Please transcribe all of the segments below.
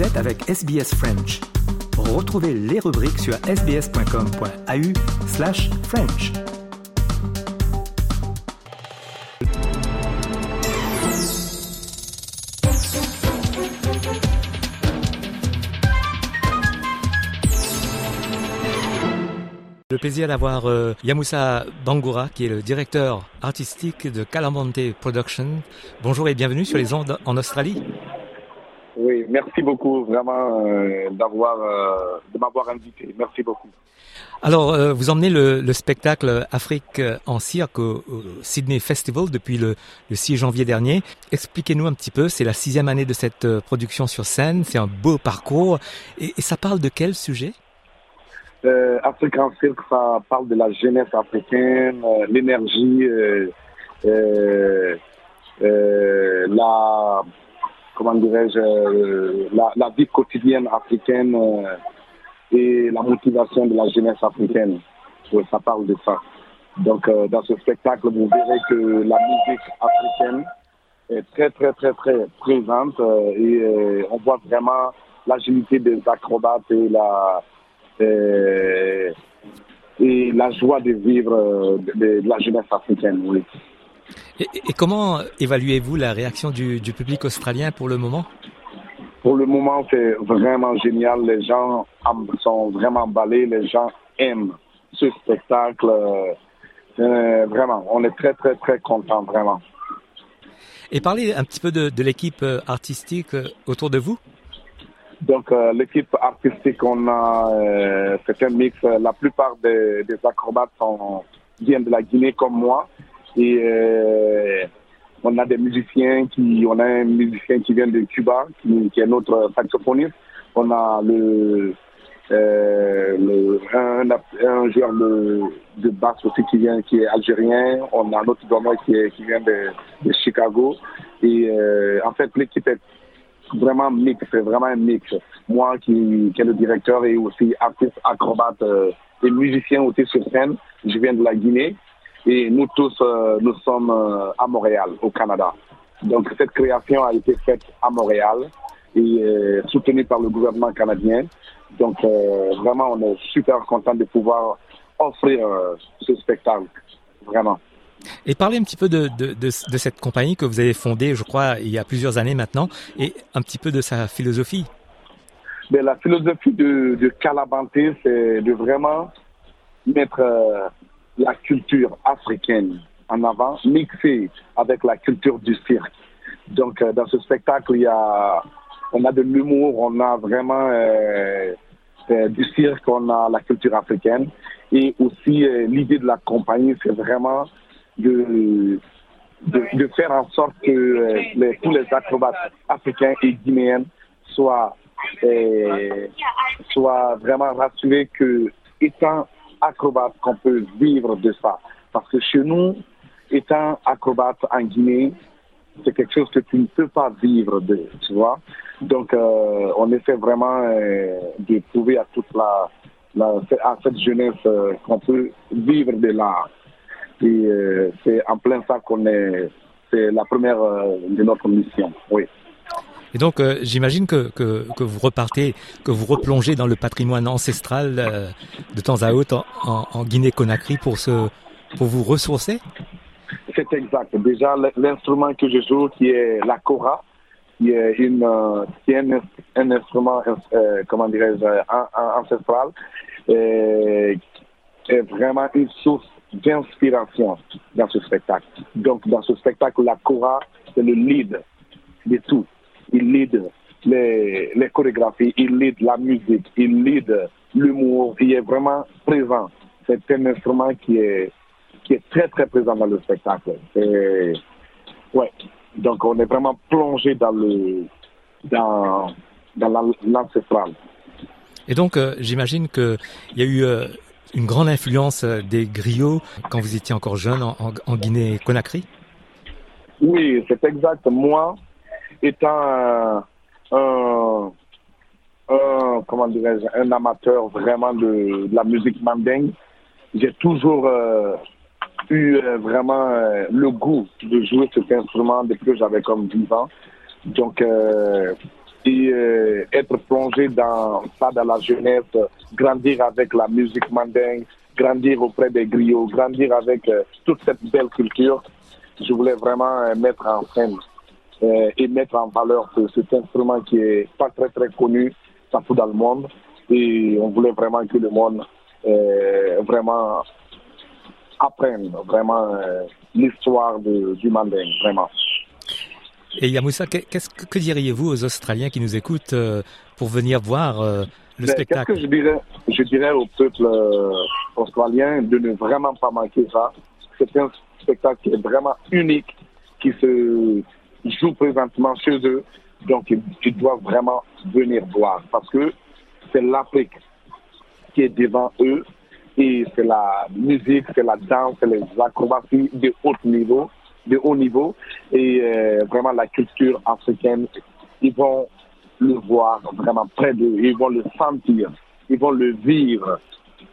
Vous êtes avec SBS French. Retrouvez les rubriques sur sbs.com.au slash French. Le plaisir d'avoir euh, Yamoussa Bangoura, qui est le directeur artistique de Calamante Production. Bonjour et bienvenue sur les ondes en Australie. Oui, merci beaucoup vraiment euh, d'avoir euh, de m'avoir invité. Merci beaucoup. Alors, euh, vous emmenez le, le, spectacle Afrique en cirque au, au Sydney Festival depuis le, le 6 janvier dernier. Expliquez-nous un petit peu, c'est la sixième année de cette euh, production sur scène, c'est un beau parcours. Et, et ça parle de quel sujet? Euh, Afrique en cirque, ça parle de la jeunesse africaine, euh, l'énergie, euh, la comment dirais-je, la, la, vie quotidienne africaine et la motivation de la jeunesse africaine. Ça parle de ça. Donc, euh, dans ce spectacle, vous verrez que la musique africaine est très, très, très, très présente euh, et euh, on voit vraiment l'agilité des acrobates et la, et la joie de vivre de, la jeunesse africaine. Et, et comment évaluez-vous la réaction du, du, public australien pour le moment? Pour le moment, c'est vraiment génial. Les gens sont vraiment emballés. Les gens aiment ce spectacle. Euh, vraiment, on est très, très, très contents, vraiment. Et parlez un petit peu de, de l'équipe artistique autour de vous. Donc, euh, l'équipe artistique, on a, euh, c'est un mix. La plupart des, des acrobates sont, viennent de la Guinée comme moi. Et euh, on a des musiciens qui, on a un musicien qui vient de Cuba, qui, est notre saxophoniste. On a le, euh, un, joueur de, basse aussi qui vient, qui est algérien. On a un autre drummer qui, qui vient de, Chicago. Et euh, en fait, l'équipe est vraiment mix, c'est vraiment un mix. Moi qui, qui est le directeur et aussi artiste, acrobate et musicien aussi sur scène, je viens de la Guinée. Et nous tous, euh, nous sommes euh, à Montréal, au Canada. Donc cette création a été faite à Montréal et euh, soutenue par le gouvernement canadien. Donc vraiment, on est super content de pouvoir offrir ce spectacle, vraiment. Et parlez un petit peu de, de, de, de, cette compagnie que vous avez fondée, je crois, il y a plusieurs années maintenant, et un petit peu de sa philosophie. Mais la philosophie de, de Calabante, c'est de vraiment mettre la culture africaine en avant, mixée avec la culture du cirque. Donc, euh, dans ce spectacle, il y a, on a de l'humour, on a vraiment euh, euh, du cirque, on a la culture africaine. Et aussi, l'idée de la compagnie, c'est vraiment de, de, faire en sorte que tous les acrobates africains et guinéens soient, soient vraiment rassurés que, étant acrobate qu'on peut vivre de ça. Parce que chez nous, étant acrobate en Guinée, c'est quelque chose que tu ne peux pas vivre de, tu vois. Donc, euh, on essaie vraiment euh, de prouver à toute la, à cette jeunesse euh, qu'on peut vivre de l'art. Et c'est en plein ça qu'on est, c'est la première de notre mission, oui. Et donc, euh, j'imagine que, que, que, vous repartez, que vous replongez dans le patrimoine ancestral euh, de temps à autre en, Guinée-Conakry pour, se, pour vous ressourcer? C'est exact. Déjà, l'instrument que je joue, qui est la kora, qui est, une, qui est un, instrument, euh, comment dirais-je, ancestral, est vraiment une source d'inspiration dans ce spectacle. Donc, dans ce spectacle, la kora, c'est le lead de tout il lead les, les chorégraphies, il lead la musique, il lead l'humour, il est vraiment présent. C'est un instrument qui est, qui est très très présent dans le spectacle. Et, ouais. Donc on est vraiment plongé dans le dans, dans l'ancestral. Et donc euh, j'imagine qu'il y a eu euh, une grande influence des griots quand vous étiez encore jeune en, en, en Guinée-Conakry? Oui, c'est exact. Moi, étant un, un, un comment dirais-je, un amateur vraiment de, la musique mandingue, j'ai toujours euh, eu euh, vraiment euh, le goût de jouer cet instrument depuis que j'avais comme 10 ans. Donc, et être plongé dans ça, dans la jeunesse, grandir avec la musique mandingue, grandir auprès des griots, grandir avec toute cette belle culture. Je voulais vraiment mettre en scène et mettre en valeur cet instrument qui est pas très très connu, ça fout dans le monde. Et on voulait vraiment que le monde vraiment apprenne vraiment l'histoire du mandingue, vraiment. Et Yamoussa, qu'est-ce que diriez-vous aux Australiens qui nous écoutent euh, pour venir voir euh, le ben, spectacle? que je dirais? Je dirais au peuple euh, australien de ne vraiment pas manquer ça. C'est un spectacle qui est vraiment unique, qui se joue présentement chez eux. Donc, ils, doivent vraiment venir voir parce que c'est l'Afrique qui est devant eux et c'est la musique, c'est la danse, c'est les acrobaties de haut niveau de haut niveau et euh, vraiment la culture africaine, ils vont le voir vraiment près d'eux, ils vont le sentir, ils vont le vivre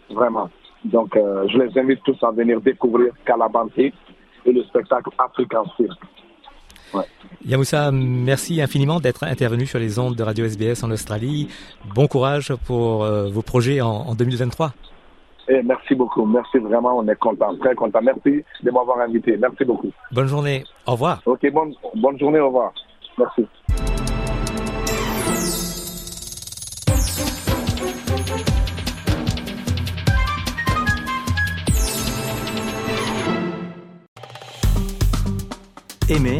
vraiment. Donc euh, je les invite tous à venir découvrir Calabanté et le spectacle African Cirque. Ouais. Yamoussa, merci infiniment d'être intervenu sur les ondes de Radio SBS en Australie. Bon courage pour euh, vos projets en, en 2023. Eh, merci beaucoup. Merci vraiment. On est content, très content. Merci de m'avoir invité. Merci beaucoup. Bonne journée. Au revoir. Ok, bonne, bonne journée. Au revoir. Merci. Aimez,